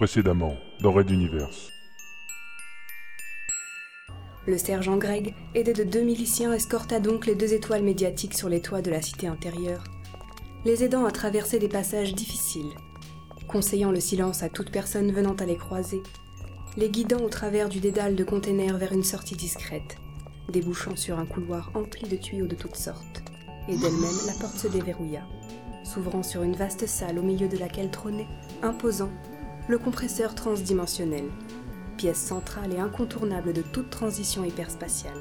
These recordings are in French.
Précédemment, dans Red Universe. Le sergent Greg, aidé de deux miliciens, escorta donc les deux étoiles médiatiques sur les toits de la cité intérieure, les aidant à traverser des passages difficiles, conseillant le silence à toute personne venant à les croiser, les guidant au travers du dédale de containers vers une sortie discrète, débouchant sur un couloir empli de tuyaux de toutes sortes, et d'elle-même la porte se déverrouilla, s'ouvrant sur une vaste salle au milieu de laquelle trônait, imposant, le compresseur transdimensionnel, pièce centrale et incontournable de toute transition hyperspatiale.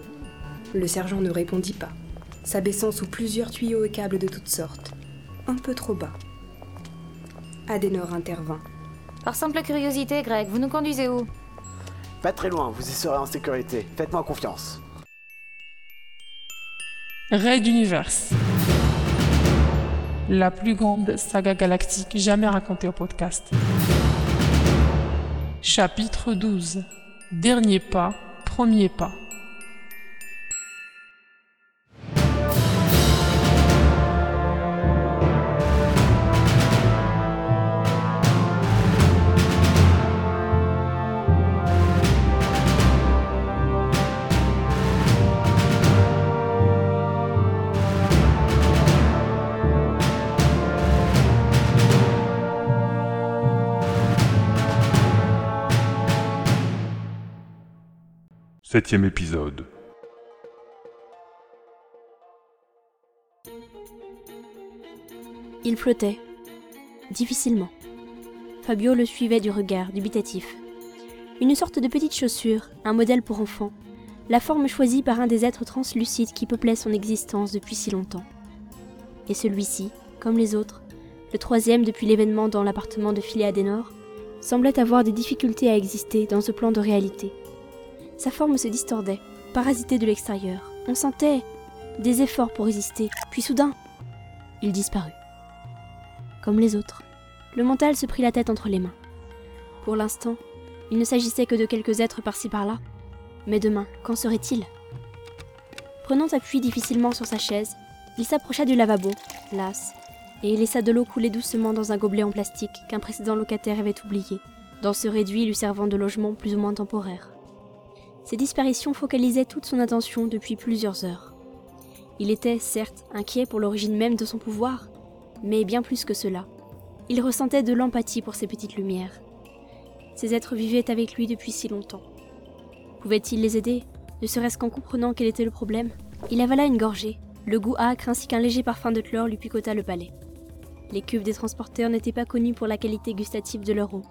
Le sergent ne répondit pas, s'abaissant sous plusieurs tuyaux et câbles de toutes sortes, un peu trop bas. Adenor intervint. Par simple curiosité, Greg, vous nous conduisez où? Pas très loin, vous y serez en sécurité. Faites-moi confiance. Raid Universe. La plus grande saga galactique jamais racontée au podcast. Chapitre 12. Dernier pas, premier pas. Septième épisode. Il flottait, difficilement. Fabio le suivait du regard, dubitatif. Une sorte de petite chaussure, un modèle pour enfant, la forme choisie par un des êtres translucides qui peuplaient son existence depuis si longtemps. Et celui-ci, comme les autres, le troisième depuis l'événement dans l'appartement de Philéa Adenor, semblait avoir des difficultés à exister dans ce plan de réalité. Sa forme se distordait, parasitée de l'extérieur. On sentait des efforts pour résister, puis soudain, il disparut. Comme les autres, le mental se prit la tête entre les mains. Pour l'instant, il ne s'agissait que de quelques êtres par-ci par-là. Mais demain, qu'en serait-il? Prenant appui difficilement sur sa chaise, il s'approcha du lavabo, las, et laissa de l'eau couler doucement dans un gobelet en plastique qu'un précédent locataire avait oublié, dans ce réduit lui servant de logement plus ou moins temporaire. Ces disparitions focalisaient toute son attention depuis plusieurs heures. Il était, certes, inquiet pour l'origine même de son pouvoir, mais bien plus que cela. Il ressentait de l'empathie pour ces petites lumières. Ces êtres vivaient avec lui depuis si longtemps. Pouvait-il les aider, ne serait-ce qu'en comprenant quel était le problème? Il avala une gorgée, le goût âcre ainsi qu'un léger parfum de chlore lui picota le palais. Les cuves des transporteurs n'étaient pas connus pour la qualité gustative de leur eau.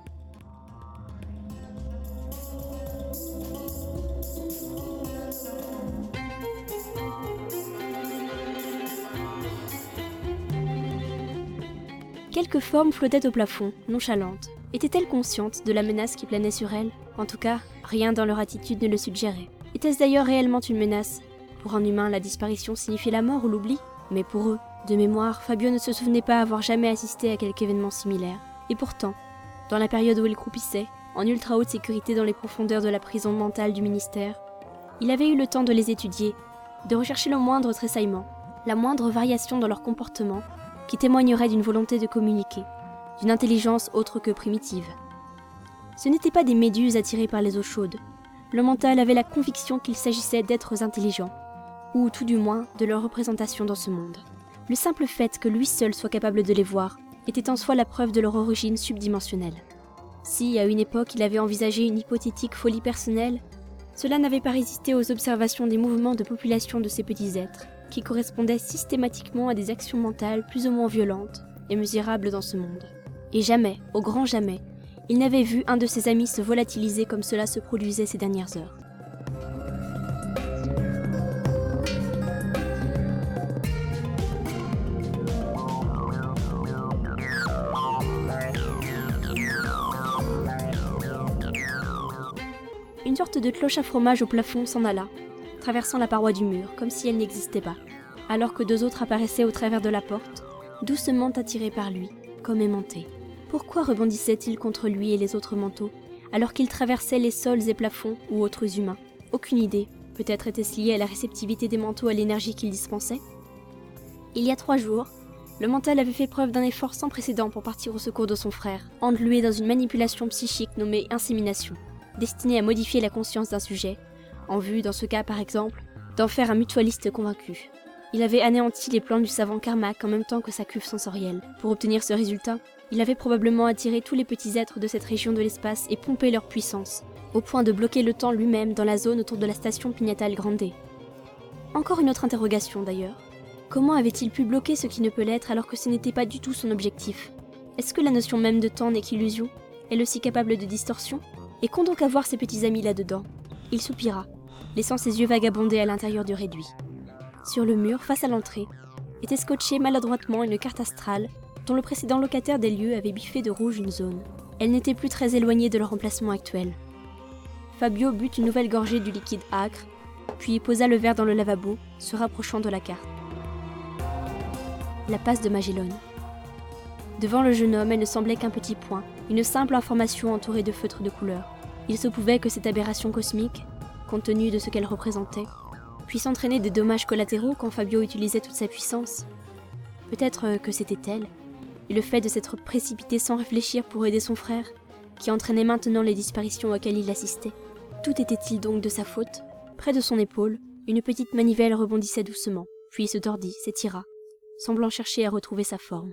Quelques formes flottaient au plafond, nonchalantes. Étaient-elles conscientes de la menace qui planait sur elles En tout cas, rien dans leur attitude ne le suggérait. Était-ce d'ailleurs réellement une menace? Pour un humain, la disparition signifiait la mort ou l'oubli? Mais pour eux, de mémoire, Fabio ne se souvenait pas avoir jamais assisté à quelque événement similaire. Et pourtant, dans la période où il croupissait, en ultra haute sécurité dans les profondeurs de la prison mentale du ministère, il avait eu le temps de les étudier, de rechercher le moindre tressaillement, la moindre variation dans leur comportement qui témoignerait d'une volonté de communiquer, d'une intelligence autre que primitive. Ce n'étaient pas des méduses attirées par les eaux chaudes. Le mental avait la conviction qu'il s'agissait d'êtres intelligents, ou tout du moins de leur représentation dans ce monde. Le simple fait que lui seul soit capable de les voir était en soi la preuve de leur origine subdimensionnelle. Si, à une époque, il avait envisagé une hypothétique folie personnelle, cela n'avait pas résisté aux observations des mouvements de population de ces petits êtres, qui correspondaient systématiquement à des actions mentales plus ou moins violentes et mesurables dans ce monde. Et jamais, au grand jamais, il n'avait vu un de ses amis se volatiliser comme cela se produisait ces dernières heures. Une sorte de cloche à fromage au plafond s'en alla, traversant la paroi du mur, comme si elle n'existait pas, alors que deux autres apparaissaient au travers de la porte, doucement attirés par lui, comme aimantés. Pourquoi rebondissait-il contre lui et les autres manteaux, alors qu'il traversait les sols et plafonds ou autres humains? Aucune idée. Peut-être était-ce lié à la réceptivité des manteaux à l'énergie qu'ils dispensaient Il y a trois jours, Le mental avait fait preuve d'un effort sans précédent pour partir au secours de son frère, englué dans une manipulation psychique nommée insémination, destinée à modifier la conscience d'un sujet, en vue, dans ce cas par exemple, d'en faire un mutualiste convaincu. Il avait anéanti les plans du savant Carmack en même temps que sa cuve sensorielle. Pour obtenir ce résultat, il avait probablement attiré tous les petits êtres de cette région de l'espace et pompé leur puissance, au point de bloquer le temps lui-même dans la zone autour de la station Pignatale Grande. Encore une autre interrogation d'ailleurs. Comment avait-il pu bloquer ce qui ne peut l'être alors que ce n'était pas du tout son objectif? Est-ce que la notion même de temps n'est qu'illusion? Elle aussi capable de distorsion? Et qu'ont donc à voir ses petits amis là-dedans? Il soupira, laissant ses yeux vagabonder à l'intérieur du réduit. Sur le mur, face à l'entrée, était scotchée maladroitement une carte astrale dont le précédent locataire des lieux avait biffé de rouge une zone. Elle n'était plus très éloignée de leur emplacement actuel. Fabio but une nouvelle gorgée du liquide âcre, puis posa le verre dans le lavabo, se rapprochant de la carte la passe de Magellan. Devant le jeune homme, elle ne semblait qu'un petit point, une simple information entourée de feutres de couleur. Il se pouvait que cette aberration cosmique, compte tenu de ce qu'elle représentait, puisse entraîner des dommages collatéraux quand Fabio utilisait toute sa puissance. Peut-être que c'était elle, et le fait de s'être précipité sans réfléchir pour aider son frère, qui entraînait maintenant les disparitions auxquelles il assistait. Tout était-il donc de sa faute? Près de son épaule, une petite manivelle rebondissait doucement, puis se tordit, s'étira, semblant chercher à retrouver sa forme.